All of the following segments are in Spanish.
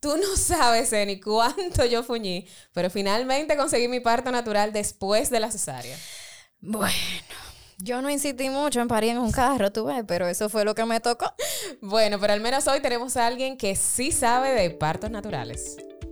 Tú no sabes, Eni, cuánto yo fuñí, pero finalmente conseguí mi parto natural después de la cesárea. Bueno, yo no insistí mucho en parir en un carro, tú ves, pero eso fue lo que me tocó. Bueno, pero al menos hoy tenemos a alguien que sí sabe de partos naturales.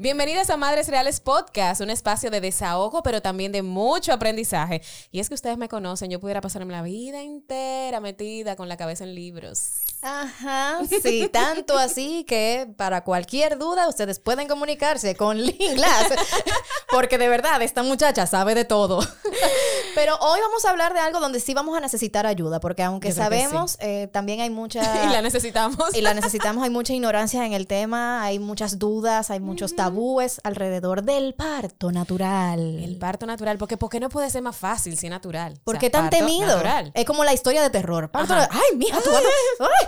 Bienvenidas a Madres Reales Podcast, un espacio de desahogo, pero también de mucho aprendizaje. Y es que ustedes me conocen, yo pudiera pasarme la vida entera metida con la cabeza en libros. Ajá, sí, tanto así que para cualquier duda ustedes pueden comunicarse con Lynn Glass, porque de verdad esta muchacha sabe de todo. Pero hoy vamos a hablar de algo donde sí vamos a necesitar ayuda, porque aunque sabemos, eh, también hay mucha... y la necesitamos. y la necesitamos, hay mucha ignorancia en el tema, hay muchas dudas, hay muchos tabúes alrededor del parto natural. El parto natural, porque ¿por qué no puede ser más fácil si natural? ¿Por qué tan temido? Es como la historia de terror. Parto, ay, mija, tú ¡Ay!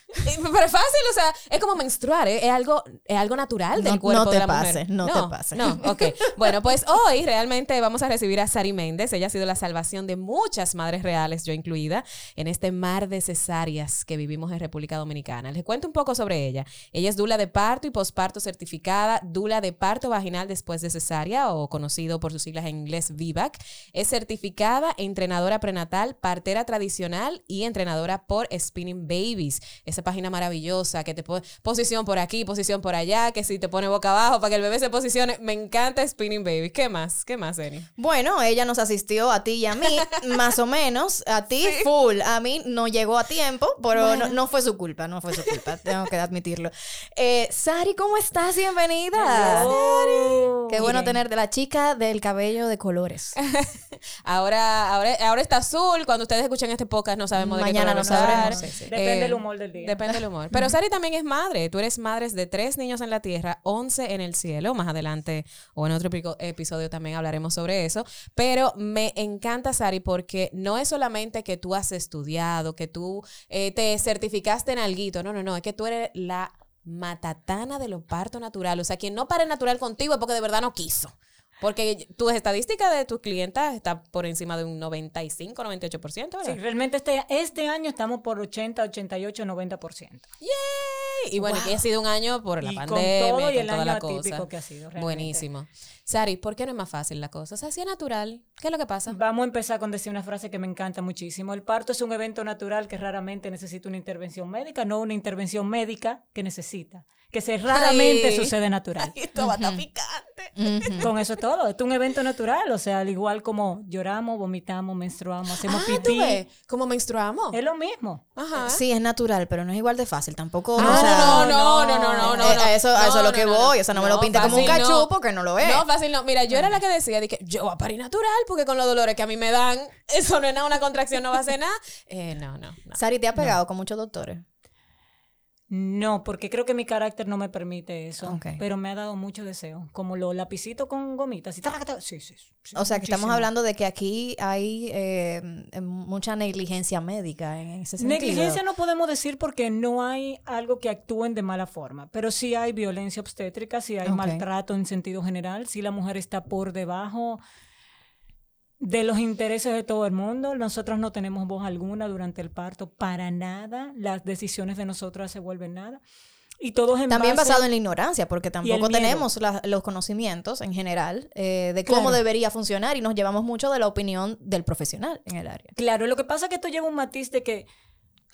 Pero es fácil, o sea, es como menstruar, ¿eh? es, algo, es algo natural del cuerpo no de la pase, mujer. No, te pase. No, ok. Bueno, pues hoy realmente vamos a recibir a Sari Méndez. Ella ha sido la salvación de muchas madres reales, yo incluida, en este mar de cesáreas que vivimos en República Dominicana. Les cuento un poco sobre ella. Ella es dula de parto y posparto certificada, dula de parto vaginal después de cesárea, o conocido por sus siglas en inglés VIVAC. Es certificada entrenadora prenatal, partera tradicional y entrenadora por Spinning Babies. Esa página maravillosa que te pone posición por aquí, posición por allá, que si te pone boca abajo para que el bebé se posicione. Me encanta Spinning Baby. ¿Qué más? ¿Qué más, Eni? Bueno, ella nos asistió a ti y a mí, más o menos. A ti, full. A mí no llegó a tiempo, pero no, fue su culpa, no fue su culpa. Tengo que admitirlo. Eh, Sari, ¿cómo estás? Bienvenida. Qué bueno tener de la chica del cabello de colores. ahora, ahora, ahora está azul. Cuando ustedes escuchen este podcast, no sabemos de Mañana qué no sabremos. Depende del humor del día. Depende del humor. Pero Sari también es madre. Tú eres madre de tres niños en la tierra, once en el cielo. Más adelante o en otro episodio también hablaremos sobre eso. Pero me encanta, Sari, porque no es solamente que tú has estudiado, que tú eh, te certificaste en alguito. No, no, no. Es que tú eres la matatana de los partos naturales. O sea, quien no pare natural contigo es porque de verdad no quiso. Porque tus estadísticas de tus clientas está por encima de un 95, 98%, ¿verdad? Sí, realmente este, este año estamos por 80, 88, 90%. ¡Yay! Y bueno, que ha sido un año por la pandemia con todo y, toda la cosa. que ha sido. Buenísimo. Sari, ¿por qué no es más fácil la cosa? O sea, si es natural, ¿qué es lo que pasa? Vamos a empezar con decir una frase que me encanta muchísimo. El parto es un evento natural que raramente necesita una intervención médica, no una intervención médica que necesita que se raramente sucede natural. esto va a estar picante. Con eso todo, es un evento natural, o sea, al igual como lloramos, vomitamos, menstruamos, hacemos ah, pipí. ¿Cómo menstruamos? Es lo mismo. Ajá. Sí, es natural, pero no es igual de fácil tampoco. Ah, no, no, no, no, no, no, A eso, a eso es lo que voy, o sea, no, me lo pinte como un cachupo que no lo es. No, fácil no. Mira, yo era la que decía, de que yo voy a parir natural porque con los dolores que a mí me dan, eso no es nada, una contracción no va a hacer nada. Eh, no, no, no. Sari, ¿te ha pegado con muchos doctores? No, porque creo que mi carácter no me permite eso. Pero me ha dado mucho deseo. Como los lapicitos con gomitas. Y sí, sí, sí, o sea, que estamos hablando de que aquí hay eh, mucha negligencia médica en ese sentido. Negligencia no podemos decir porque no hay algo que actúen de mala forma. Pero sí hay violencia obstétrica, sí hay maltrato en sentido general, sí la mujer está por debajo de los intereses de todo el mundo. Nosotros no tenemos voz alguna durante el parto, para nada. Las decisiones de nosotras se vuelven nada. Y todos en También basado en la ignorancia, porque tampoco tenemos los conocimientos en general eh, de cómo debería funcionar y nos llevamos mucho de la opinión del profesional en el área. Claro, lo que pasa es que esto lleva un matiz de que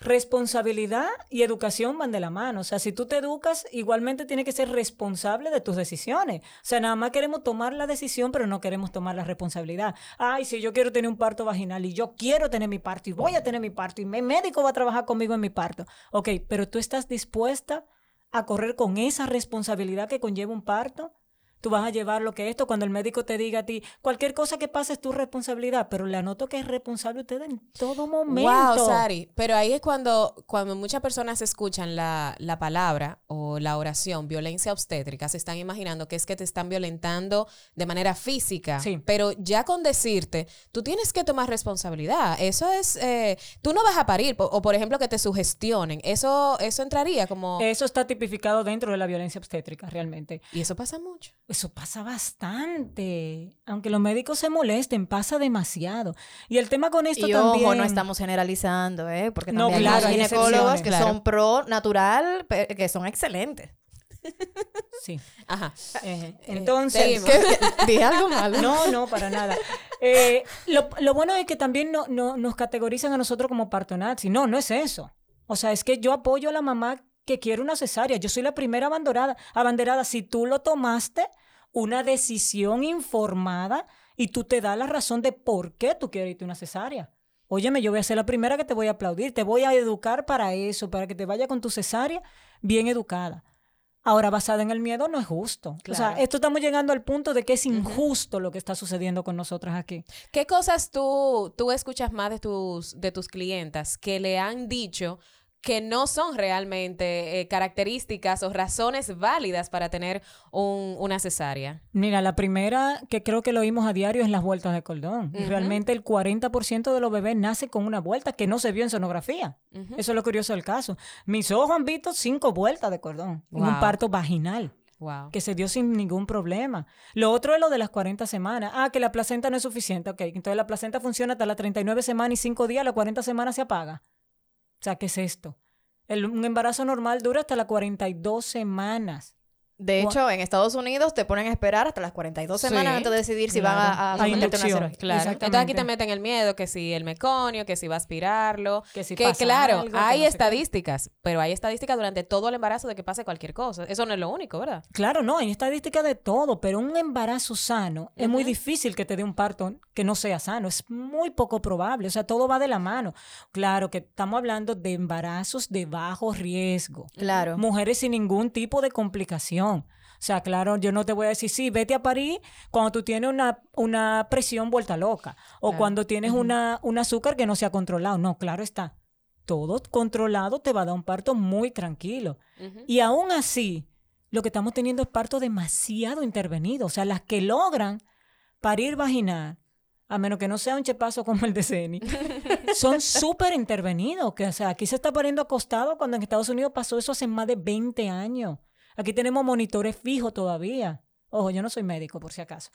responsabilidad y educación van de la mano. O sea, si tú te educas, igualmente tienes que ser responsable de tus decisiones. O sea, nada más queremos tomar la decisión, pero no queremos tomar la responsabilidad. Ay, si yo quiero tener un parto vaginal y yo quiero tener mi parto y voy a tener mi parto y mi médico va a trabajar conmigo en mi parto. Ok, pero tú estás dispuesta a correr con esa responsabilidad que conlleva un parto. Tú vas a llevar lo que esto, cuando el médico te diga a ti, cualquier cosa que pase es tu responsabilidad, pero le anoto que es responsable usted en todo momento. Wow, Sari. Pero ahí es cuando, cuando muchas personas escuchan la, la palabra o la oración violencia obstétrica, se están imaginando que es que te están violentando de manera física. Sí. Pero ya con decirte, tú tienes que tomar responsabilidad. Eso es, eh, tú no vas a parir, po- o por ejemplo que te sugestionen. Eso, eso entraría como... Eso está tipificado dentro de la violencia obstétrica, realmente. y eso pasa mucho. Eso pasa bastante. Aunque los médicos se molesten, pasa demasiado. Y el tema con esto Y también. ojo, no estamos generalizando, ¿eh? Porque No, también claro, hay ginecólogos que Claro. son pro natural, que son excelentes. Sí. Ajá. Eh, entonces. seguimos. Dije algo malo. No, no, para nada. Eh, lo, lo bueno es que también no, no- nos categorizan a nosotros como parto nazi. No, no es eso. O sea, es que yo apoyo a la mamá que quiere una cesárea. Yo soy la primera abanderada. abanderada. Si tú lo tomaste, una decisión informada y tú te das la razón de por qué tú quieres irte una cesárea. Óyeme, yo voy a ser la primera que te voy a aplaudir. Te voy a educar para eso, para que te vaya con tu cesárea bien educada. Ahora, basada en el miedo, no es justo. O sea, esto estamos llegando al punto de que es injusto lo que está sucediendo con nosotras aquí. ¿Qué cosas tú, tú escuchas más de tus, de tus clientas que le han dicho que no son realmente eh, características o razones válidas para tener un- una cesárea? Mira, la primera que creo que lo oímos a diario es las vueltas de cordón. Y Ujú. realmente el 40% de los bebés nace con una vuelta que no se vio en sonografía. Eso es lo curioso del caso. Mis ojos han visto cinco vueltas de cordón en un parto vaginal. Wow. que se dio sin ningún problema. Lo otro es lo de las 40 semanas. Ah, que la placenta no es suficiente. Ok, entonces la placenta funciona hasta las 39 semanas y 5 días, las 40 semanas se apaga. O sea, ¿qué es esto? El- un embarazo normal dura hasta las 42 semanas. De hecho, en Estados Unidos te ponen a esperar hasta las 42 semanas Sí, antes de decidir si claro. van a, a una cirugía. Claro. Entonces aquí te meten el miedo, que si el meconio, que si va a aspirarlo. Que si que pasa claro, algo, que hay no estadísticas, pero hay estadísticas durante todo el embarazo de que pase cualquier cosa. Eso no es lo único, ¿verdad? Claro, no, hay estadística de todo, pero un embarazo sano es muy difícil que te dé un parto que no sea sano, es muy poco probable, o sea, todo va de la mano. Claro que estamos hablando de embarazos de bajo riesgo. Claro. mujeres sin ningún tipo de complicación. O sea, claro, yo no te voy a decir, sí, vete a París cuando tú tienes una, una presión vuelta loca o Claro. cuando tienes una, un azúcar que no se ha controlado. No, claro está. Todo controlado te va a dar un parto muy tranquilo. Y aún así, lo que estamos teniendo es parto demasiado intervenido. O sea, las que logran parir vaginal, a menos que no sea un chepazo como el de Ceni, son súper intervenidos. Que, o sea, aquí se está pariendo acostado cuando en Estados Unidos pasó eso hace más de 20 años. Aquí tenemos monitores fijos todavía. Ojo, yo no soy médico, por si acaso.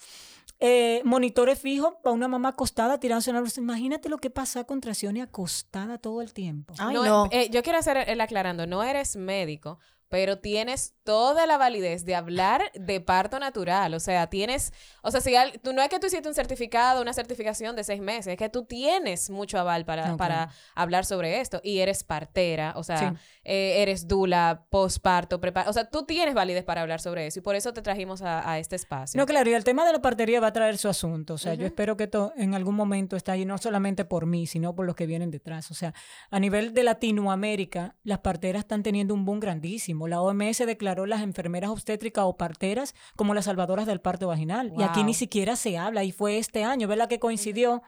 Eh, monitores fijos para una mamá acostada tirándose en la luz. Imagínate lo que pasa a contracciones acostada todo el tiempo. Ay, No, no. eh, yo quiero hacer el aclarando, no eres médico, pero tienes toda la validez de hablar de parto natural. O sea, tienes, o sea, si al- tú no es que tú hiciste un certificado, una certificación de seis meses, es que tú tienes mucho aval para, para hablar sobre esto. Y eres partera, o sea, Sí. eh, eres dula, posparto, prepar, o sea, tú tienes validez para hablar sobre eso y por eso te trajimos a, a este espacio. No, claro, y el tema de la partería va a traer su asunto. O sea, yo espero que esto en algún momento esté ahí, no solamente por mí, sino por los que vienen detrás. O sea, a nivel de Latinoamérica, las parteras están teniendo un boom grandísimo. La OMS declaró las enfermeras obstétricas o parteras como las salvadoras del parto vaginal. Y aquí ni siquiera se habla, y fue este año, ¿verdad? Que coincidió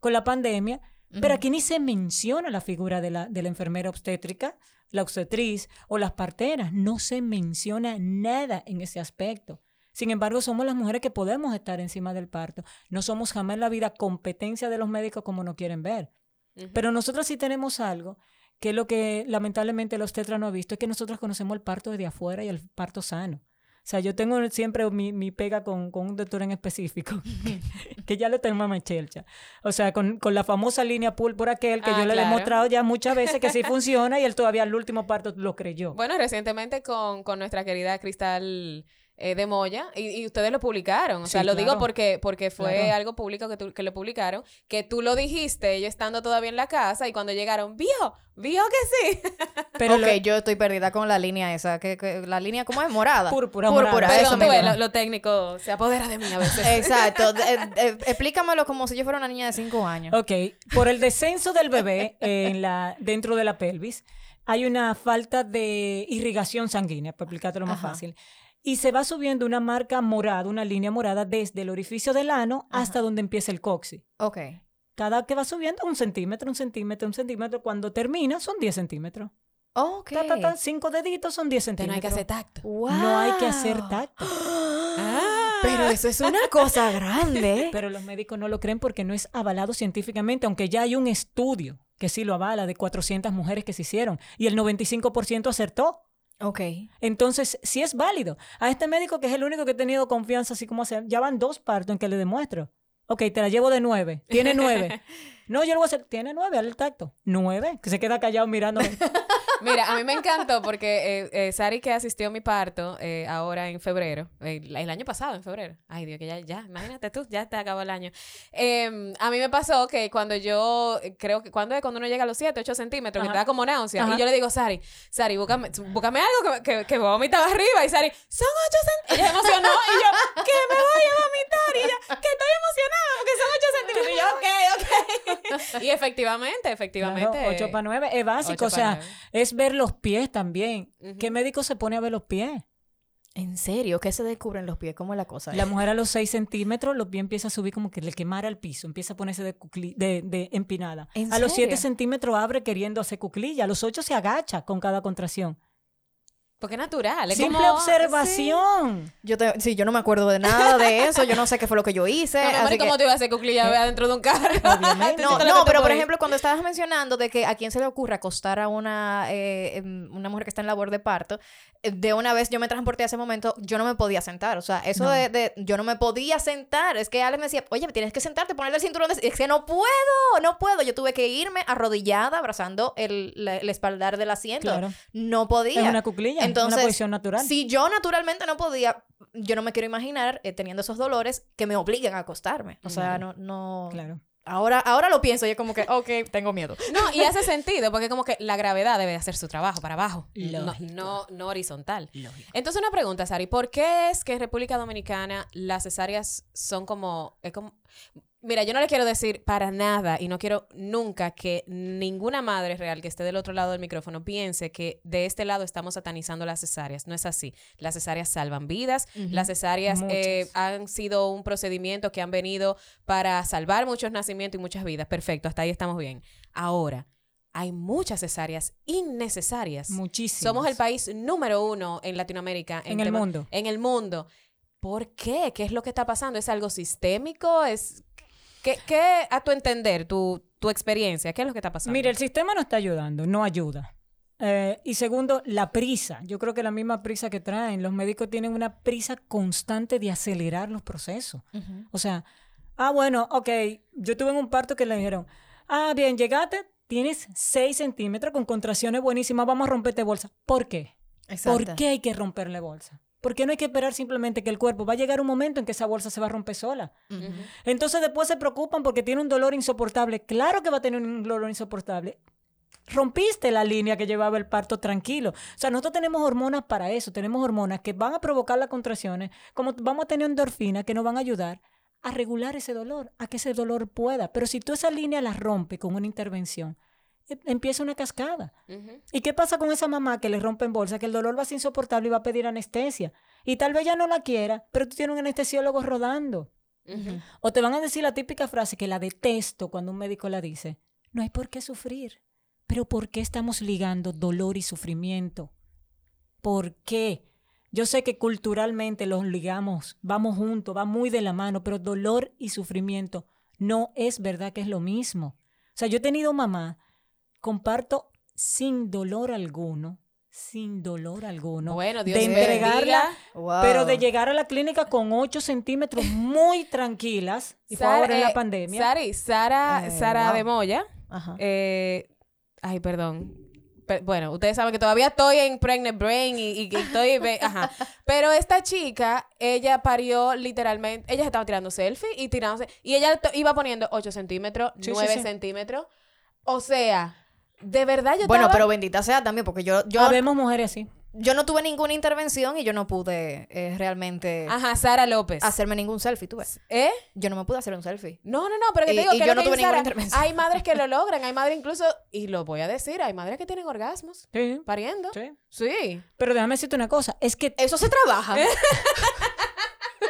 con la pandemia. Pero aquí ni se menciona la figura de la, de la enfermera obstétrica, la obstetriz o las parteras. No se menciona nada en ese aspecto. Sin embargo, somos las mujeres que podemos estar encima del parto. No somos jamás en la vida competencia de los médicos como no quieren ver. Pero nosotros sí tenemos algo que es lo que lamentablemente los tetras no han visto, es que nosotros conocemos el parto desde afuera y el parto sano. O sea, yo tengo siempre mi, mi pega con, con un doctor en específico, que ya le tengo a chelcha. O sea, con, con la famosa línea por aquel, que Ah, yo le he demostrado ya muchas veces que sí funciona y él todavía al último parto lo creyó. Bueno, recientemente con, con nuestra querida Cristal eh, de Moya, y, y ustedes lo publicaron. O sea, Sí, lo digo porque, porque fue Claro. algo público que, tú- que lo publicaron, que tú lo dijiste, ellos estando todavía en la casa, y cuando llegaron, vio, vio que sí. Pero ok, lo- yo estoy perdida con la línea esa. Que, que- la línea, ¿cómo es? Morada. Púrpura, Púrpura, morada. eso tú ves, mismo. lo, lo técnico se apodera de mí a veces. Exacto. Eh, eh, explícamelo como si yo fuera una niña de 5 años. Ok, por el descenso del bebé en la, dentro de la pelvis, hay una falta de irrigación sanguínea, para explicártelo más Ajá. fácil. Y se va subiendo una marca morada, una línea morada desde el orificio del ano hasta donde empieza el coxis. Ok. Cada que va subiendo un centímetro, un centímetro, un centímetro. Cuando termina son 10 centímetros. Ok. Ta, ta, ta, cinco deditos son 10 Entonces no hay centímetros. que hacer tacto. No hay que hacer Wow. tacto. Pero eso es una cosa grande. Pero los médicos no lo creen porque no es avalado científicamente, aunque ya hay un estudio que sí lo avala de 400 mujeres que se hicieron y el 95% acertó. Ok. Entonces, sí es válido. A este médico, que es el único que he tenido confianza, así como hacer, ya van dos partos en que le demuestro. Ok, te la llevo de nueve. Tiene nueve. No, yo lo voy a hacer. Tiene nueve, al tacto. Nueve. Que se queda callado mirándome. Mira, a mí me encantó porque eh, eh, Sari que asistió a mi parto eh, ahora en febrero, eh, el año pasado en febrero. Ay, Dios, que ya, ya, imagínate tú, ya te acabó el año. Eh, a mí me pasó que cuando yo, eh, creo que, cuando es cuando uno llega a los 7, 8 centímetros, que Ajá. te da como náusea, Ajá. y yo le digo, Sari, Sari, búscame, búscame algo que, que, que vomitaba arriba, y Sari, son 8 centímetros. Ella se emocionó, y yo, que me voy a vomitar, y ella, que estoy emocionada porque son 8 centímetros. Y yo, ok, ok. y efectivamente, efectivamente. 8 para 9 es básico. O sea, nueve. Es ver los pies también. ¿Qué médico se pone a ver los pies? ¿En serio? ¿Qué se descubren los pies? ¿Cómo es la cosa? La mujer a los 6 centímetros, los pies empieza a subir como que le quemara el piso, empieza a ponerse de, cucli- de, de empinada. ¿En a los 7 serio? centímetros abre queriendo hacer cuclilla, a los 8 se agacha con cada contracción. Porque es natural. Es Simple como- observación. Yo te- sí, yo no me acuerdo de nada de eso. Yo no sé qué fue lo que yo hice. No, así ¿y que- ¿Cómo te iba a hacer cuclilla adentro de un carro? Obviamente. No, no, te pero por ejemplo, cuando estabas mencionando de que a quién se le ocurre acostar a una, eh, em, una mujer que está en labor de parto, eh, de una vez yo me transporté a ese momento, yo no me podía sentar. O sea, eso No. de, de- yo no me podía sentar. Es que Alex me decía, oye, tienes que sentarte, ponerle el cinturón. de-". Es que no puedo, no puedo. Yo tuve que irme arrodillada, abrazando el, la- el espaldar del asiento. Claro. No podía. Es una cuclilla, Entonces, una posición natural. Si yo naturalmente no podía, yo no me quiero imaginar eh, teniendo esos dolores que me obliguen a acostarme. O sea, no, no. Claro. Ahora, ahora lo pienso y es como que, ok, tengo miedo. No, y hace sentido, porque como que la gravedad debe hacer su trabajo para abajo, no, Lógico. no, no horizontal. Entonces, una pregunta, Sari, ¿por qué es que en República Dominicana las cesáreas son como, es como... Mira, yo no le quiero decir para nada y no quiero nunca que ninguna madre real que esté del otro lado del micrófono piense que de este lado estamos satanizando las cesáreas. No es así. Las cesáreas salvan vidas. Las cesáreas eh, han sido un procedimiento que han venido para salvar muchos nacimientos y muchas vidas. Perfecto, hasta ahí estamos bien. Ahora, hay muchas cesáreas innecesarias. Muchísimo. Somos el país número uno en Latinoamérica. En el mundo. En el mundo. ¿Por qué? ¿Qué es lo que está pasando? ¿Es algo sistémico? ¿Es ¿Qué, qué, a tu entender, tu, tu experiencia, qué es lo que está pasando? Mira, el sistema no está ayudando, no ayuda. Eh, y segundo, la prisa. Yo creo que la misma prisa que traen, los médicos tienen una prisa constante de acelerar los procesos. O sea, ah, bueno, ok, yo tuve un parto que le dijeron, ah, bien, llegaste, tienes 6 centímetros con contracciones buenísimas, vamos a romperte bolsa. ¿Por qué? Exacto. ¿Por qué hay que romperle bolsa? ¿Por qué no hay que esperar simplemente que el cuerpo va a llegar un momento en que esa bolsa se va a romper sola? Entonces después se preocupan porque tiene un dolor insoportable. Claro que va a tener un dolor insoportable. Rompiste la línea que llevaba el parto tranquilo. O sea, nosotros tenemos hormonas para eso. Tenemos hormonas que van a provocar las contracciones, como vamos a tener endorfinas que nos van a ayudar a regular ese dolor, a que ese dolor pueda. Pero si tú esa línea la rompes con una intervención, empieza una cascada. ¿Y qué pasa con esa mamá que le rompen bolsa? Que el dolor va a ser insoportable y va a pedir anestesia. Y tal vez ya no la quiera, pero tú tienes un anestesiólogo rodando. Ujú. O te van a decir la típica frase que la detesto cuando un médico la dice. No hay por qué sufrir. Pero ¿por qué estamos ligando dolor y sufrimiento? ¿Por qué? Yo sé que culturalmente los ligamos, vamos juntos, va muy de la mano, pero dolor y sufrimiento no es verdad que es lo mismo. O sea, yo he tenido mamá, comparto sin dolor alguno, sin dolor alguno, Bueno, Dios de entregarla. Wow. pero de llegar a la clínica con 8 centímetros muy tranquilas, y fue ahora en la eh, pandemia. Sari, Sara, Eh, Sara wow. de Moya. Ajá. eh, ay, perdón. Pe- bueno, ustedes saben que todavía estoy en Pregnant Brain y, y que estoy... Ajá. Pero esta chica, ella parió literalmente... Ella estaba tirando selfie y tirándose... Y ella iba poniendo 8 centímetros, Sí, sí, 9 sí. centímetros. O sea, de verdad yo Bueno, estaba... pero bendita sea también, porque yo, yo Habemos mujeres así. yo no tuve ninguna intervención y yo no pude eh, realmente Ajá, Sara López. hacerme ningún selfie, tú ves. ¿Eh? Yo no me pude hacer un selfie. No, no, no, pero que te digo y que yo no que tuve ninguna Sara, intervención. Hay madres que lo logran, hay madres incluso, y lo voy a decir, hay madres que tienen orgasmos Sí, pariendo. sí. Sí. Pero déjame decirte una cosa, es que Eso se trabaja.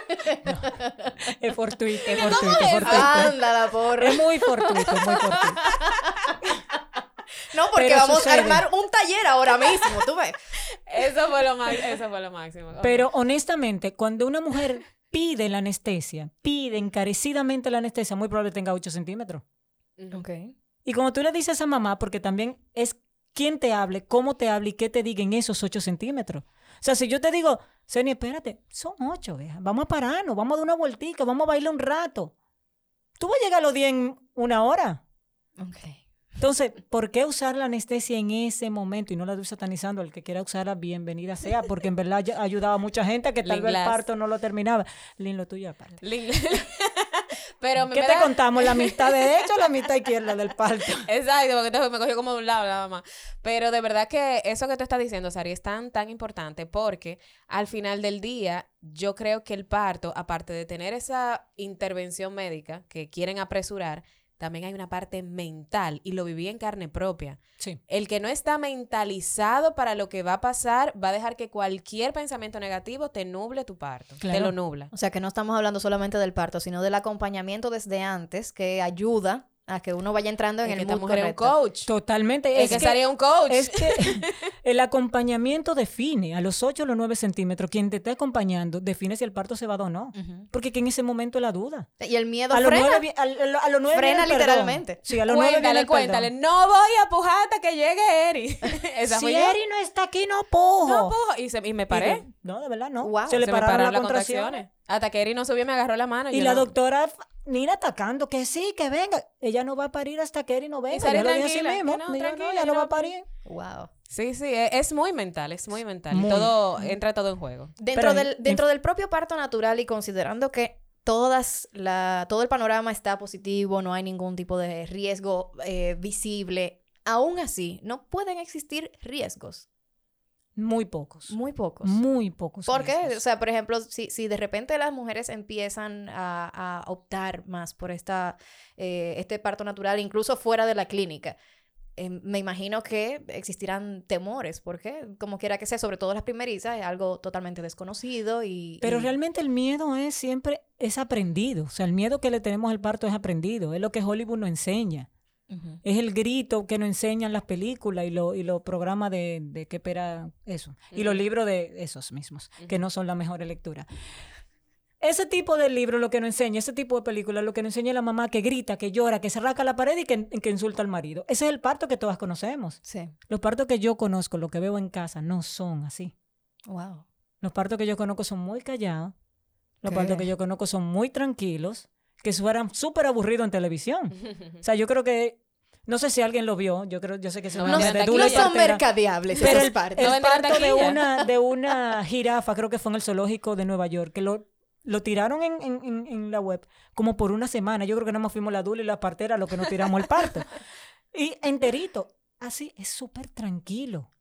es fortuito, es fortuito, es fortuito. Anda la porra. Es muy fortuito, muy fortuito. No, porque Pero vamos sucede. a armar un taller ahora mismo, tú ves. Eso fue lo, ma- eso fue lo máximo. Pero honestamente, cuando una mujer pide la anestesia, pide encarecidamente la anestesia, muy probable tenga 8 centímetros. Ok. Y como tú le dices a mamá, porque también es quién te hable, cómo te hable y qué te diga en esos 8 centímetros. O sea, si yo te digo, Seni, espérate, son 8, vieja. Vamos a pararnos, vamos a dar una vueltica, vamos a bailar un rato. Tú vas a llegar a los 10 en una hora. Ok. Entonces, ¿por qué usar la anestesia en ese momento? Y no la estoy satanizando, el que quiera usarla, bienvenida sea, porque en verdad ya ayudaba a mucha gente que tal Lin vez el parto no lo terminaba. Lin, lo tuyo aparte. Lin- Pero me ¿Qué me te da- contamos? ¿La mitad derecha o la mitad izquierda del parto? Exacto, porque entonces me cogió como de un lado nada más. Pero de verdad que eso que tú estás diciendo, Sari, es tan, tan importante porque al final del día, yo creo que el parto, aparte de tener esa intervención médica que quieren apresurar, también hay una parte mental y lo viví en carne propia. Sí. El que no está mentalizado para lo que va a pasar va a dejar que cualquier pensamiento negativo te nuble tu parto, te lo nubla. O sea que no estamos hablando solamente del parto, sino del acompañamiento desde antes que ayuda a que uno vaya entrando en Es que el mujer es un coach. Totalmente. Es, que, es un coach. es que el acompañamiento define a los 8 o los 9 centímetros. Quien te esté acompañando define si el parto se va a dar o no. Ujú. Porque que en ese momento es la duda. Y el miedo A los frena. 9 vi- a, a- los Frena viene el perdón. literalmente. Sí, a los 9 viene Cuéntale, el cuéntale. perdón. No voy a pujar hasta que llegue Eri. Esa Si. Eri no está aquí, no pujo. No pujo. Y, se- y me Y paré. de- no, de verdad no. Wow. Se le Se me pararon pararon las contracciones. contracciones. Hasta que Eri no subió, me agarró la mano. Y la no- doctora Nina atacando, que sí, que venga. Ella no va a parir hasta que Eri no venga. Yo lo tranquila, mismo. no, tranquila, ella que no no va a a parir. Wow. Sí, sí, es, es muy mental, es muy mental. Muy. todo, entra todo en juego. Dentro, Pero del, en- dentro del propio parto natural y considerando que todas la, todo el panorama está positivo, no hay ningún tipo de riesgo eh, visible, aún así no pueden existir riesgos, Muy pocos. muy pocos. Muy pocos. ¿Por qué? riesgos. O sea, por ejemplo, si, si de repente las mujeres empiezan a, a optar más por esta, eh, este parto natural, incluso fuera de la clínica, eh, me imagino que existirán temores, porque como quiera que sea, sobre todo las primerizas, es algo totalmente desconocido y... Pero y- realmente el miedo es siempre, es aprendido. O sea, el miedo que le tenemos al parto es aprendido. Es lo que Hollywood nos enseña. Es el grito que nos enseñan las películas y, lo, y los programas de, de qué espera eso. Y los libros de esos mismos, que no son la mejor lectura. Ese tipo de libro lo que nos enseña, ese tipo de película, lo que nos enseña la mamá que grita, que llora, que se rasca la pared y que, que insulta al marido. Ese es el parto que todas conocemos. Sí. Los partos que yo conozco, lo que veo en casa, no son así. Wow. Los partos que yo conozco son muy callados. Los ¿Qué? partos que yo conozco son muy tranquilos, que fueran súper aburridos en televisión. O sea, yo creo que, no sé si alguien lo vio, yo creo, yo sé que es No No, de. Dula no son mercadeables pero esos el, partos. el No vendieron parto de una, de una jirafa, creo que fue en el zoológico de Nueva York, que lo, lo tiraron en, en- en- en la web como por una semana. Yo creo que nada más fuimos la Dula y la partera lo que nos tiramos el parto. Y enterito. Así, es súper tranquilo.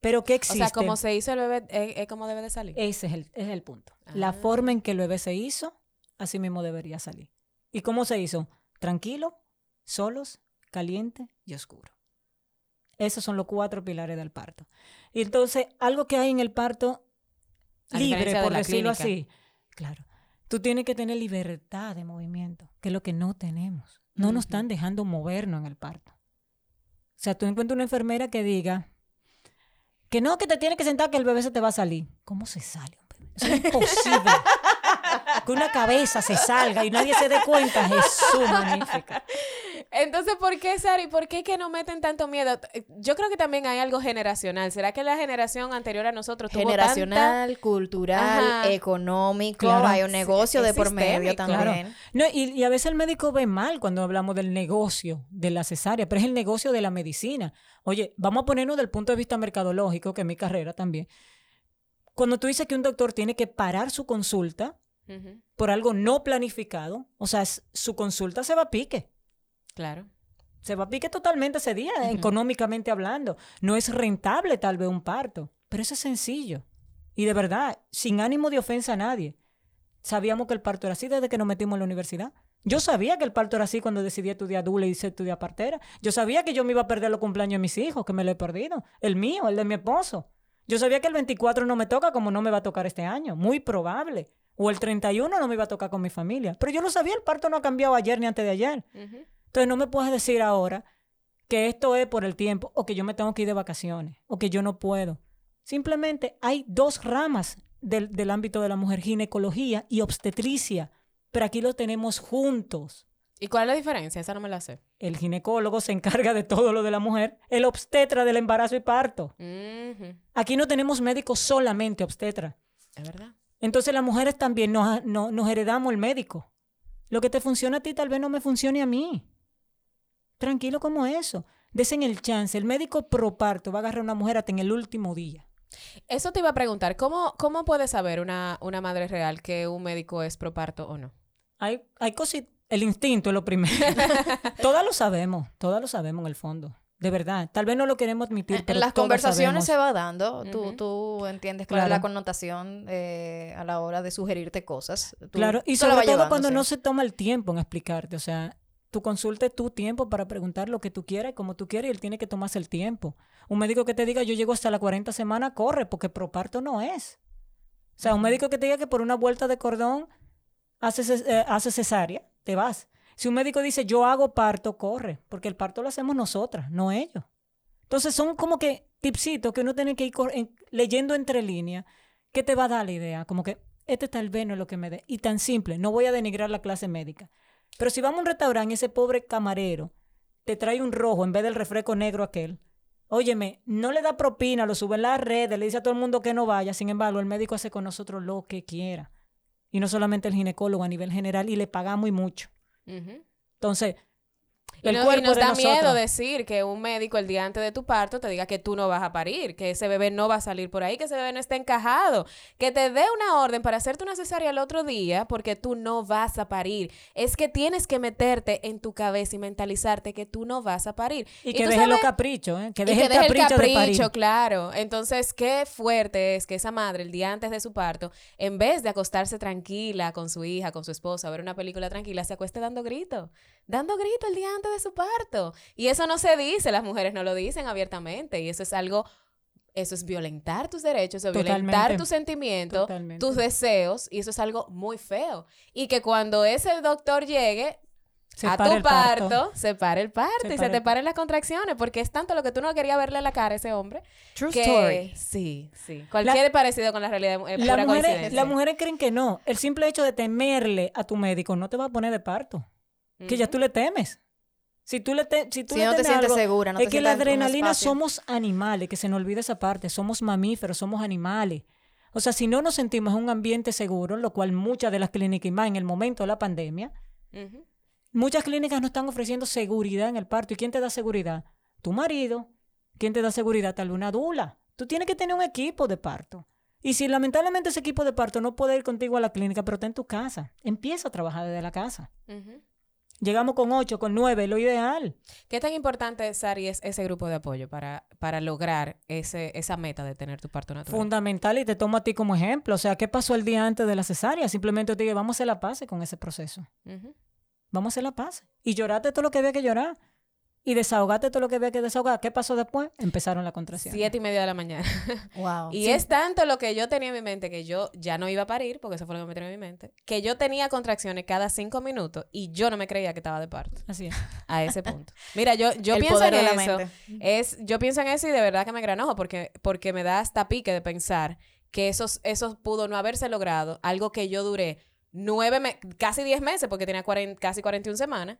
Pero ¿qué O existe? sea, como se hizo el bebé, es, es como debe de salir. Ese es el, es el punto. La Ah. forma en que el bebé se hizo, así mismo debería salir. ¿Y cómo se hizo? Tranquilo, solos, caliente y oscuro. Esos son los cuatro pilares del parto. Y entonces, algo que hay en el parto libre, de por decirlo clínica. así. Claro. Tú tienes que tener libertad de movimiento, que es lo que no tenemos. No nos están dejando movernos en el parto. O sea, tú encuentras una enfermera que diga que no, que te tienes que sentar que el bebé se te va a salir. ¿Cómo se sale un bebé? Eso es imposible. que una cabeza se salga y nadie se dé cuenta. Jesús, magnífica. Entonces, ¿por qué, Sari? ¿Por qué que no meten tanto miedo? Yo creo que también hay algo generacional. ¿Será que la generación anterior a nosotros tuvo tanta... Generacional, cultural, Ajá. económico, Claro. hay un negocio Sí, de por medio también. No, y, y a veces el médico ve mal cuando hablamos del negocio de la cesárea, pero es el negocio de la medicina. Oye, vamos a ponernos del punto de vista mercadológico, que es mi carrera también. Cuando tú dices que un doctor tiene que parar su consulta Por algo no planificado, o sea, su consulta se va a pique. Claro. Se va a pique totalmente ese día, económicamente hablando. No es rentable tal vez un parto, Pero eso es sencillo. Y de verdad, sin ánimo de ofensa a nadie. Sabíamos que el parto era así desde que nos metimos en la universidad. Yo sabía que el parto era así cuando decidí estudiar dula y estudiar partera. Yo sabía que yo me iba a perder los cumpleaños de mis hijos, que me lo he perdido. El mío, el de mi esposo. Yo sabía que el 24 no me toca como no me va a tocar este año. Muy probable. O el 31 no me iba a tocar con mi familia. Pero yo lo sabía, el parto no ha cambiado ayer ni antes de ayer. Entonces no me puedes decir ahora que esto es por el tiempo o que yo me tengo que ir de vacaciones o que yo no puedo. Simplemente hay dos ramas del, del ámbito de la mujer, ginecología y obstetricia, pero aquí lo tenemos juntos. ¿Y cuál es la diferencia? Esa no me la sé. El ginecólogo se encarga de todo lo de la mujer, el obstetra del embarazo y parto. Aquí no tenemos médicos solamente obstetra. Es verdad. Entonces las mujeres también nos, nos, heredamos el médico. Lo que te funciona a ti tal vez no me funcione a mí. Tranquilo como eso. Desen el chance. El médico pro parto va a agarrar a una mujer hasta en el último día. Eso te iba a preguntar. ¿Cómo, cómo puede saber una, una madre real que un médico es pro parto o no? Hay, hay cositas. El instinto es lo primero. todas lo sabemos. Todas lo sabemos en el fondo. De verdad, tal vez no lo queremos admitir, pero las conversaciones se va dando. tú, tú entiendes cuál es la connotación eh, a la hora de sugerirte cosas. claro, y sobre todo cuando no se toma el tiempo en explicarte. O sea, tú consultes tu tiempo para preguntar lo que tú quieras como tú quieres y él tiene que tomarse el tiempo. Un médico que te diga yo llego hasta la 40 semana, corre, porque proparto no es. O sea, un médico que te diga que por una vuelta de cordón hace, eh, hace cesárea, te vas. Si un médico dice yo hago parto, corre, porque el parto lo hacemos nosotras, no ellos. Entonces son como que tipsitos que uno tiene que ir leyendo entre líneas, que te va a dar la idea, como que este tal vez no es lo que me dé. Y tan simple, no voy a denigrar la clase médica. Pero si vamos a un restaurante ese pobre camarero te trae un rojo en vez del refresco negro aquel, óyeme, no le da propina, lo sube en las redes, le dice a todo el mundo que no vaya, sin embargo, el médico hace con nosotros lo que quiera. Y no solamente el ginecólogo a nivel general, y le pagamos y mucho. Entonces, el y, nos da miedo decir que un médico el día antes de tu parto te diga que tú no vas a parir, que ese bebé no va a salir por ahí, que ese bebé no está encajado, que te dé una orden para hacerte una cesárea el otro día porque tú no vas a parir. Es que tienes que meterte en tu cabeza y mentalizarte que tú no vas a parir. Y, que deje los caprichos, ¿eh? que deje el capricho, el capricho claro. Entonces, qué fuerte es que esa madre el día antes de su parto, en vez de acostarse tranquila con su hija, con su esposa, a ver una película tranquila, se acueste dando gritos dando grito el día antes de su parto. Y eso no se dice, las mujeres no lo dicen abiertamente. Y eso es algo, eso es violentar tus derechos, es violentar tus sentimientos, tus deseos. Y eso es algo muy feo. Y que cuando ese doctor llegue, a tu parto, se para el parto y se te paren las contracciones, porque es tanto lo que tú no querías verle la cara a ese hombre. True story. Sí, sí. Cualquier parecido con la realidad es la pura mujeres, Las mujeres creen que no. El simple hecho de temerle a tu médico no te va a poner de parto que ya tú le temes. Si tú le, te, si tú no te sientes segura, no es que la adrenalina somos animales, que se nos olvide esa parte, somos mamíferos, somos animales. O sea, si no nos sentimos en un ambiente seguro, lo cual muchas de las clínicas, y más en el momento de la pandemia, muchas clínicas no están ofreciendo seguridad en el parto. ¿Y quién te da seguridad? Tu marido. ¿Quién te da seguridad? Tal vez una dula. Tú tienes que tener un equipo de parto. Y si lamentablemente ese equipo de parto no puede ir contigo a la clínica, pero está en tu casa, empieza a trabajar desde la casa. Llegamos con ocho, con nueve, lo ideal. ¿Qué tan importante, Sari, es ese grupo de apoyo para, para lograr ese, esa meta de tener tu parto natural? Fundamental y te tomo a ti como ejemplo. O sea, ¿qué pasó el día antes de la cesárea? Simplemente te dije, vamos a hacer la paz con ese proceso. Vamos a hacer la paz. Y llorate todo lo que había que llorar y desahogate todo lo que había que desahogar. ¿Qué pasó después? Empezaron la contracción. Siete y media de la mañana. Wow. y es tanto lo que yo tenía en mi mente que yo ya no iba a parir, porque eso fue lo que me tenía en mi mente, que yo tenía contracciones cada cinco minutos y yo no me creía que estaba de parto. Así es. A ese punto. Mira, yo, yo pienso en eso. Es, yo pienso en eso y de verdad que me granojo porque, porque me da hasta pique de pensar que eso, eso pudo no haberse logrado, algo que yo duré nueve, casi diez meses, porque tenía casi 41 semanas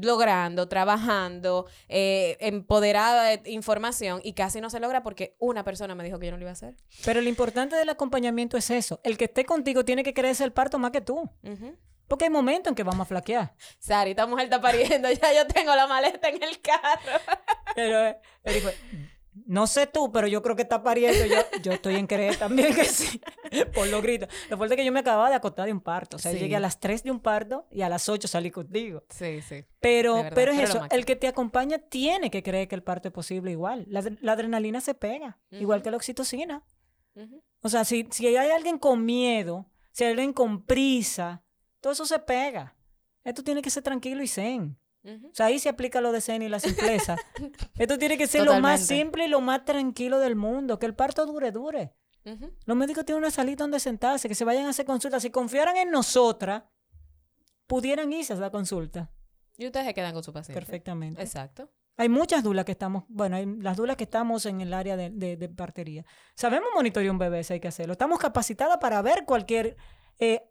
logrando, trabajando, eh, empoderada de información y casi no se logra porque una persona me dijo que yo no lo iba a hacer. Pero lo importante del acompañamiento es eso. El que esté contigo tiene que creerse el parto más que tú. Porque hay momentos en que vamos a flaquear. Sari, esta mujer está pariendo, ya yo tengo la maleta en el carro. pero dijo, No sé tú, pero yo creo que está pariendo. Yo, yo estoy en creer también que sí, por los gritos. Lo fuerte es que yo me acababa de acostar de un parto. O sea, Sí. llegué a las 3 de un parto y a las 8 salí contigo. Sí, sí. Pero, verdad, pero es pero eso, el que te acompaña tiene que creer que el parto es posible igual. La, adre- la adrenalina se pega, igual que la oxitocina. O sea, si, si hay alguien con miedo, si hay alguien con prisa, todo eso se pega. Esto tiene que ser tranquilo y zen. O sea, ahí se aplica lo de zen y la simpleza. Esto tiene que ser lo más simple y lo más tranquilo del mundo. Que el parto dure, dure. Los médicos tienen una salita donde sentarse, que se vayan a hacer consultas. Si confiaran en nosotras, pudieran irse a la consulta Y ustedes se quedan con su paciente. perfectamente. Exacto. Hay muchas dulas que estamos, bueno, hay las dulas que estamos en el área de, de- de partería. Sabemos monitorear un bebé, si hay que hacerlo. Estamos capacitadas para ver cualquier eh,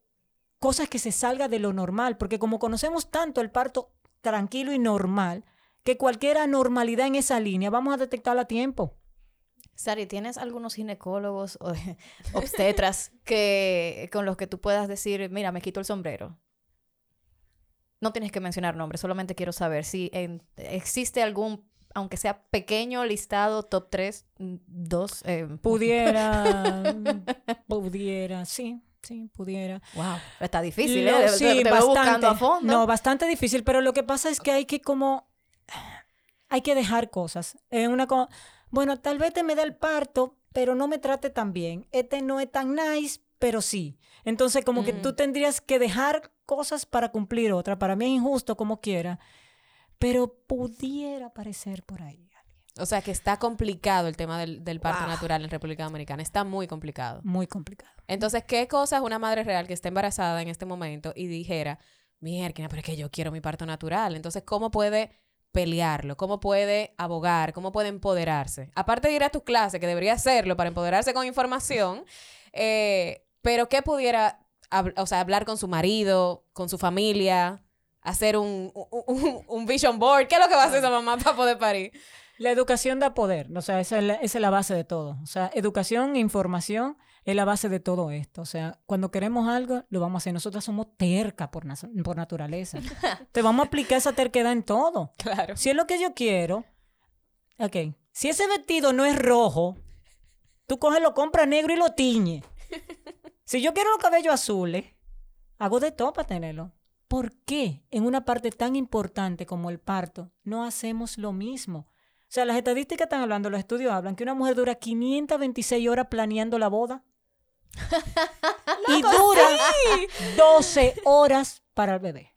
cosa que se salga de lo normal, porque como conocemos tanto el parto tranquilo y normal, que cualquier anormalidad en esa línea vamos a detectarla a tiempo. Sari, ¿tienes algunos ginecólogos o obstetras que, con los que tú puedas decir, mira, me quito el sombrero? No tienes que mencionar nombres, solamente quiero saber si en- existe algún, aunque sea pequeño listado, top 3, 2. Pudiera, pudiera, sí, sí, pudiera. wow, está difícil, Lo- ¿eh? Te- sí, te, veo buscando a bastante. fondo. No, bastante difícil, pero lo que pasa es que hay que como hay que dejar cosas. Una co- bueno, tal vez te me dé el parto, pero no me trate tan bien. Este no es tan nice, pero sí. Entonces, como que tú Ujú. tendrías que dejar cosas para cumplir otra. Para mí es injusto como quiera, pero pudiera aparecer por ahí. O sea que está complicado el tema del, del parto Wow. natural en República Dominicana. Está muy complicado. Muy complicado. Entonces, ¿qué cosas una madre real que está embarazada en este momento y dijera, mierda, pero es que yo quiero mi parto natural? Entonces, ¿cómo puede pelearlo? ¿Cómo puede abogar? ¿Cómo puede empoderarse? Aparte de ir a tus clases, que debería hacerlo para empoderarse con información, eh, pero ¿qué pudiera, o sea, hablar con su marido, con su familia, hacer un, un, un- un vision board? ¿Qué es lo que va a hacer esa mamá para poder parir? La educación da poder, o sea, esa es la, esa es la base de todo. O sea, educación e información es la base de todo esto. O sea, cuando queremos algo, lo vamos a hacer. Nosotras somos terca por, nas- por naturaleza. Te vamos a aplicar esa terquedad en todo. Claro. Si es lo que yo quiero, ok. Si ese vestido no es rojo, tú coges, lo compras negro y lo tiñes. Si yo quiero los cabellos azules, hago de todo para tenerlo. ¿Por qué en una parte tan importante como el parto no hacemos lo mismo? O sea, las estadísticas están hablando, los estudios hablan que una mujer dura 526 horas planeando la boda y dura 12 horas para el bebé.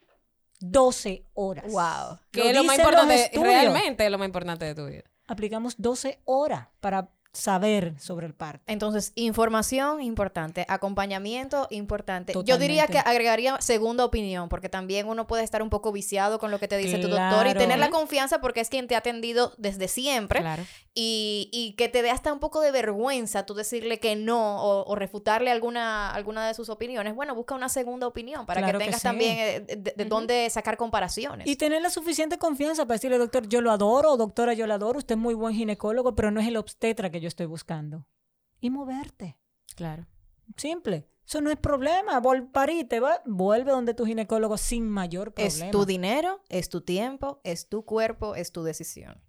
12 horas. Wow. Que es lo más importante, realmente es lo más importante de tu vida. Aplicamos 12 horas para saber sobre el parto. Entonces, información importante, acompañamiento importante. Yo diría que agregaría segunda opinión, porque también uno puede estar un poco viciado con lo que te dice tu doctor y tener la confianza porque es quien te ha atendido desde siempre Claro. y, y que te dé hasta un poco de vergüenza tú decirle que no o, o refutarle alguna, alguna de sus opiniones. Bueno, busca una segunda opinión para Claro que que tengas sí. también eh, de, dónde sacar comparaciones. Y tener la suficiente confianza para decirle, doctor, yo lo adoro, doctora, yo lo adoro, usted es muy buen ginecólogo, pero no es el obstetra que yo estoy buscando. Y moverte. Claro. Simple. Eso no es problema. Vol parite, va, vuelve donde tu ginecólogo sin mayor problema. es tu dinero, es tu tiempo, es tu cuerpo, es tu decisión.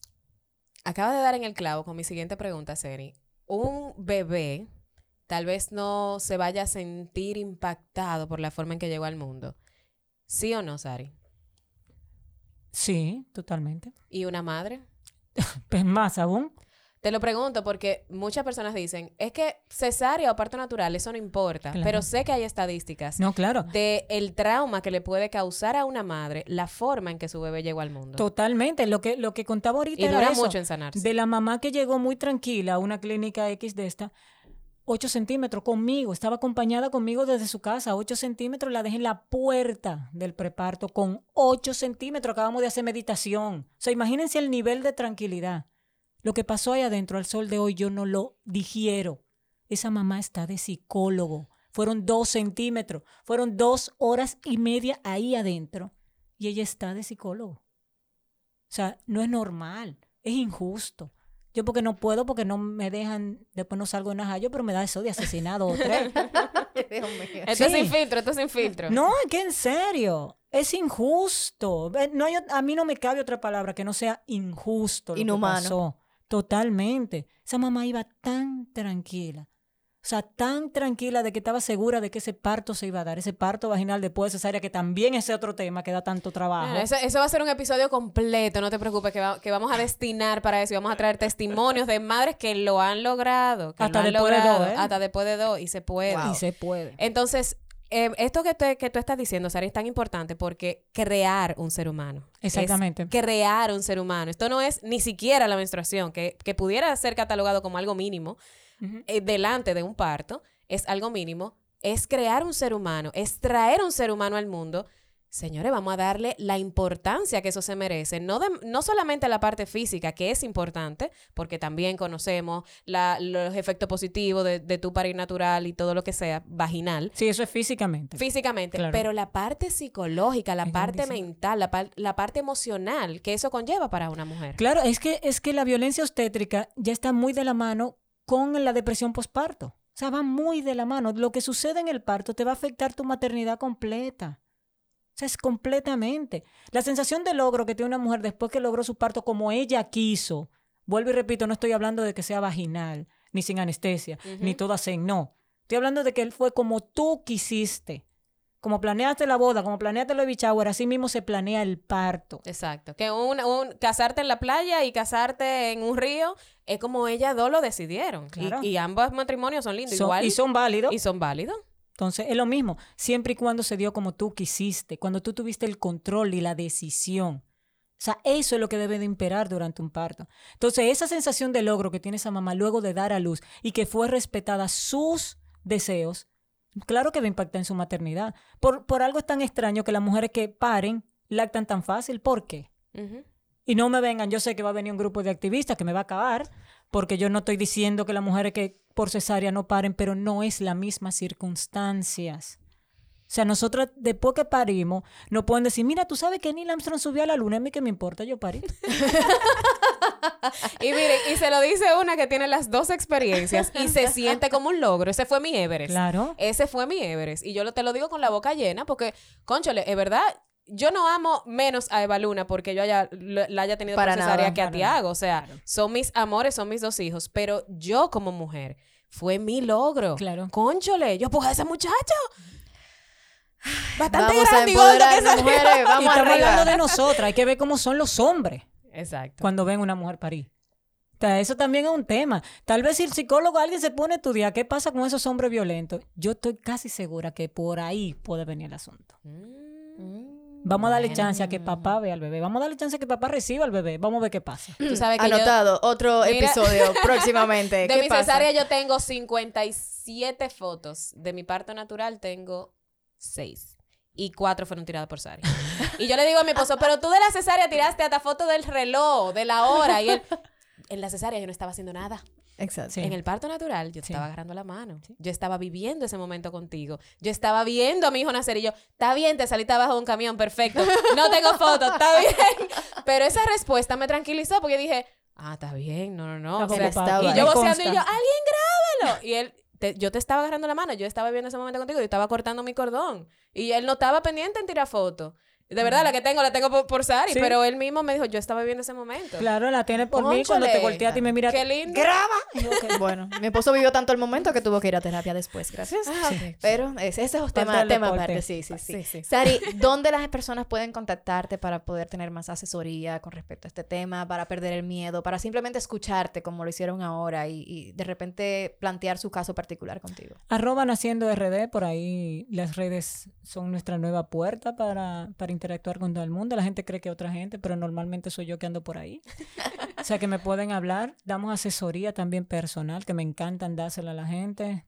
Acaba de dar en el clavo con mi siguiente pregunta, Seri. Un bebé tal vez no se vaya a sentir impactado por la forma en que llegó al mundo. ¿Sí o no, Sari? Sí, totalmente. ¿Y una madre? Pues más aún. Te lo pregunto porque muchas personas dicen, es que cesárea o parto natural, eso no importa, Claro. pero sé que hay estadísticas No, claro. de el trauma que le puede causar a una madre la forma en que su bebé llegó al mundo. Totalmente. Lo que, lo que contaba ahorita y era dura eso. mucho en sanarse. De la mamá que llegó muy tranquila a una clínica X de esta, 8 centímetros conmigo, estaba acompañada conmigo desde su casa, 8 centímetros, la dejé en la puerta del preparto con 8 centímetros, acabamos de hacer meditación. O sea, imagínense el nivel de tranquilidad. Lo que pasó ahí adentro al sol de hoy yo no lo digiero. Esa mamá está de psicólogo. Fueron dos centímetros, fueron dos horas y media ahí adentro. Y ella está de psicólogo. O sea, no es normal, es injusto. Yo porque no puedo, porque no me dejan, después no salgo en ajallo, pero me da eso de asesinado o tres. Dios mío. Esto es sin filtro, esto es sin filtro. No, es que en serio, es injusto. No hay, a mí no me cabe otra palabra que no sea injusto lo Inhumano. que pasó. Totalmente. Esa mamá iba tan tranquila. O sea, tan tranquila de que estaba segura de que ese parto se iba a dar, ese parto vaginal después de cesárea, que también es otro tema que da tanto trabajo. Bueno, eso, eso va a ser un episodio completo, no te preocupes, que, va- que vamos a destinar para eso y vamos a traer testimonios de madres que lo han logrado. que Hasta lo han después de dos, ¿eh? Hasta después de dos, y se puede. Wow. Y se puede. Entonces, eh, esto que, te- que tú estás diciendo, Sara, es tan importante porque crear un ser humano. es Exactamente. crear un ser humano. Esto no es ni siquiera la menstruación, que, que pudiera ser catalogado como algo mínimo eh, delante de un parto, es algo mínimo. Es crear un ser humano, es traer un ser humano al mundo. Señores, vamos a darle la importancia que eso se merece. No, de- no solamente la parte física, que es importante, porque también conocemos la- los efectos positivos de, de tu parir natural y todo lo que sea, vaginal Sí, eso es físicamente. físicamente, Claro. pero la parte psicológica, la Es parte mental, la, par- la parte emocional que eso conlleva para una mujer. Claro, es que, es que la violencia obstétrica ya está muy de la mano con la depresión postparto. O sea, va muy de la mano. Lo que sucede en el parto te va a afectar tu maternidad completa. Sea, es completamente. La sensación de logro que tiene una mujer después que logró su parto como ella quiso. Vuelvo y repito, no estoy hablando de que sea vaginal, ni sin anestesia, ni toda zen, no. Estoy hablando de que él fue como tú quisiste. Como planeaste la boda, como planeaste el baby shower, así mismo se planea el parto. Exacto. Que un, un- casarte en la playa y casarte en un río es como ellas dos lo decidieron. Y- Claro. Y, ambos matrimonios son lindos, Son- igual. y son válidos. y son válidos. Entonces, es lo mismo, siempre y cuando se dio como tú quisiste, cuando tú tuviste el control y la decisión. O sea, eso es lo que debe de imperar durante un parto. Entonces, esa sensación de logro que tiene esa mamá luego de dar a luz y que fue respetada sus deseos, claro que va a impactar en su maternidad. Por, por algo es tan extraño que las mujeres que paren lactan tan fácil. ¿Por qué? Y no me vengan, yo sé que va a venir un grupo de activistas que me va a acabar, porque yo no estoy diciendo que las mujeres que por cesárea no paren, pero no es la misma circunstancias. O sea, nosotros después que parimos, no pueden decir, mira, tú sabes que Neil Armstrong subió a la luna, a mí que me importa, yo parí. Y mire, y se lo dice una que tiene las dos experiencias y se siente como un logro. Ese fue mi Everest. Claro. Ese fue mi Everest. Y yo lo, te lo digo con la boca llena porque, conchole, es verdad. Yo no amo menos a Eva Luna porque yo haya, la haya tenido Para nada, que a Tiago. O sea, son mis amores, son mis dos hijos. Pero yo como mujer, fue mi logro. Claro. Conchole, yo pues a ese muchacho. Bastante Vamos a grande empoderarnos, salió. mujeres. y estamos arriba. hablando de nosotras, hay que ver cómo son los hombres Exacto. cuando ven una mujer parir. O sea, eso también es un tema. Tal vez si el psicólogo, alguien se pone a estudiar qué pasa con esos hombres violentos, yo estoy casi segura que por ahí puede venir el asunto. Mm. Vamos a darle chance a que papá vea al bebé. Vamos a darle chance a que papá reciba al bebé. Vamos a ver qué pasa. Tú sabes que yo- Anotado, otro Mira. episodio próximamente. De ¿Qué mi pasa? cesárea yo tengo 57 fotos. De mi parto natural tengo 6. Y 4 fueron tiradas por Sari. y yo le digo a mi esposo, pero tú de la cesárea tiraste hasta foto del reloj, de la hora. Y él, en la cesárea yo no estaba haciendo nada. Exacto. Sí. En el parto natural yo te Sí. estaba agarrando la mano. Yo estaba viviendo ese momento contigo. Yo estaba viendo a mi hijo nacer y yo, está bien, te saliste abajo de un camión, perfecto. No tengo fotos, está bien. Pero esa respuesta me tranquilizó porque dije, ah, está bien, no, no, no. O sea, preocupado. y yo voceando y yo, alguien grábelo. Y él, te- yo te estaba agarrando la mano, yo estaba viendo ese momento contigo, yo estaba cortando mi cordón. Y él no estaba pendiente en tirar fotos. De verdad, la que tengo, la tengo por, por Sari, Sí. pero él mismo me dijo, yo estaba viviendo ese momento. Claro, la tiene por mí cuando te volteaste y me miras. Qué lindo. ¡Graba! Y yo, ok. Bueno, mi esposo vivió tanto el momento que tuvo que ir a terapia después, gracias. Ah, Sí. Pero ese, ese es un tema, tema aparte, sí, sí, sí. Sí, sí. Sari, ¿dónde las personas pueden contactarte para poder tener más asesoría con respecto a este tema, para perder el miedo, para simplemente escucharte como lo hicieron ahora y, y de repente plantear su caso particular contigo? Arroba Naciendo RD, por ahí las redes son nuestra nueva puerta para, para interactuar con todo el mundo. La gente cree que otra gente, pero normalmente soy yo que ando por ahí. o sea que me pueden hablar. Damos asesoría también personal, que me encantan dársela a la gente.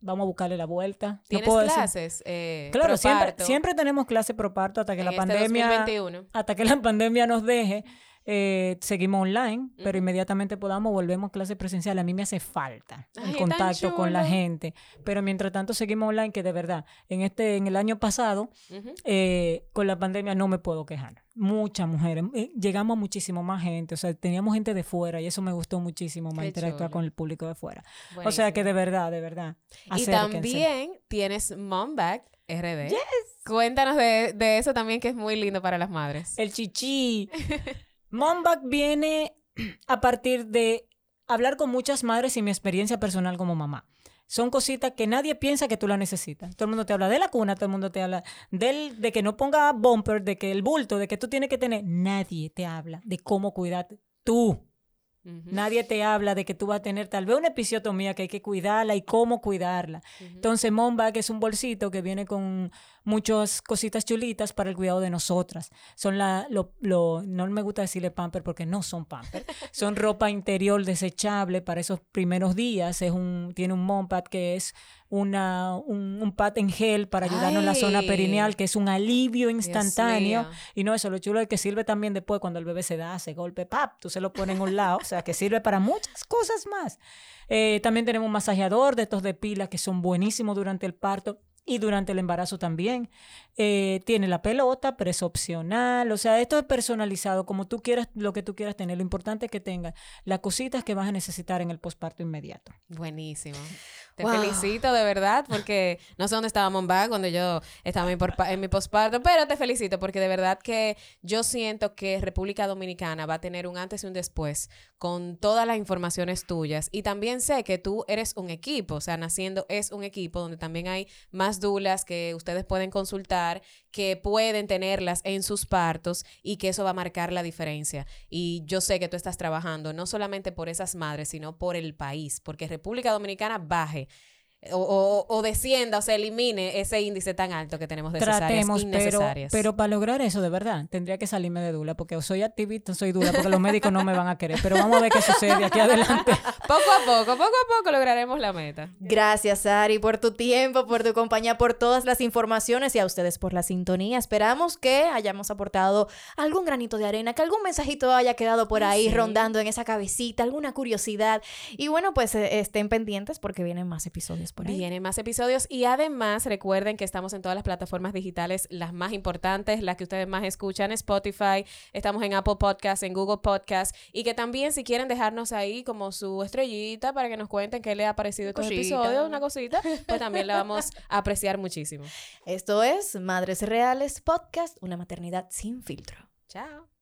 Vamos a buscarle la vuelta. No ¿Tienes puedo clases? Eh, Claro, siempre, siempre tenemos clase pro parto hasta que en la este pandemia 2021. hasta que la pandemia nos deje, eh, seguimos online, pero inmediatamente podamos volvemos a clase presencial. A mí me hace falta Ay, el tan contacto con la gente, pero mientras tanto seguimos online, que de verdad, en este, en el año pasado, Ujú. eh, con la pandemia no me puedo quejar. Muchas mujeres, eh, llegamos a muchísimo más gente, o sea, teníamos gente de fuera y eso me gustó muchísimo, más Qué interactuar chulo. con el público de fuera. O sea que Buenísimo. de verdad, de verdad. Y acérquense. también tienes Momback RD. Cuéntanos de, de eso también que es muy lindo para las madres. El chichi. Momback viene a partir de hablar con muchas madres y mi experiencia personal como mamá. Son cositas que nadie piensa que tú la necesitas. Todo el mundo te habla de la cuna, todo el mundo te habla del, de que no ponga bumper, de que el bulto, de que tú tienes que tener. Nadie te habla de cómo cuidarte tú. Nadie te habla de que tú vas a tener tal vez una episiotomía que hay que cuidarla y cómo cuidarla. Entonces, Monbag es un bolsito que viene con muchas cositas chulitas para el cuidado de nosotras. Son la, lo, lo, no me gusta decirle pamper porque no son pamper. Son ropa interior desechable para esos primeros días. Es un, tiene un Mompad que es una, un, un pad en gel para ayudarnos en la zona perineal, que es un alivio instantáneo. Y no eso, lo chulo es que sirve también después cuando el bebé se da ese golpe, pap, tú se lo pones en un lado, o sea, que sirve para muchas cosas más. Eh, también tenemos un masajeador de estos de pila que son buenísimos durante el parto y durante el embarazo también. Eh, tiene la pelota, pero es opcional. O sea, esto es personalizado, como tú quieras, lo que tú quieras tener. Lo importante es que tenga las cositas que vas a necesitar en el posparto inmediato. Buenísimo. Te felicito de verdad porque no sé dónde estaba Monbag cuando yo estaba en mi posparto, pero te felicito porque de verdad que yo siento que República Dominicana va a tener un antes y un después con todas las informaciones tuyas. Y también sé que tú eres un equipo, o sea, Naciendo es un equipo donde también hay más dulas que ustedes pueden consultar, que pueden tenerlas en sus partos y que eso va a marcar la diferencia. Y yo sé que tú estás trabajando no solamente por esas madres, sino por el país, porque República Dominicana baje o, o, descienda o se elimine ese índice tan alto que tenemos de Tratemos, innecesarias. Pero, para lograr eso, de verdad, tendría que salirme de dula, porque soy activista, soy dura, porque los médicos no me van a querer. Pero vamos a ver qué sucede aquí adelante. poco a poco, poco a poco lograremos la meta. Gracias, Ari, por tu tiempo, por tu compañía, por todas las informaciones y a ustedes por la sintonía. Esperamos que hayamos aportado algún granito de arena, que algún mensajito haya quedado por ahí rondando en esa cabecita, alguna curiosidad. Y bueno, pues eh, estén pendientes porque vienen más episodios Vienen más episodios y además recuerden que estamos en todas las plataformas digitales, las más importantes, las que ustedes más escuchan, Spotify, estamos en Apple Podcasts, en Google Podcasts y que también si quieren dejarnos ahí como su estrellita para que nos cuenten qué les ha parecido estos episodios, una cosita, pues también la vamos a apreciar muchísimo. Esto es Madres Reales Podcast, una maternidad sin filtro. Chao.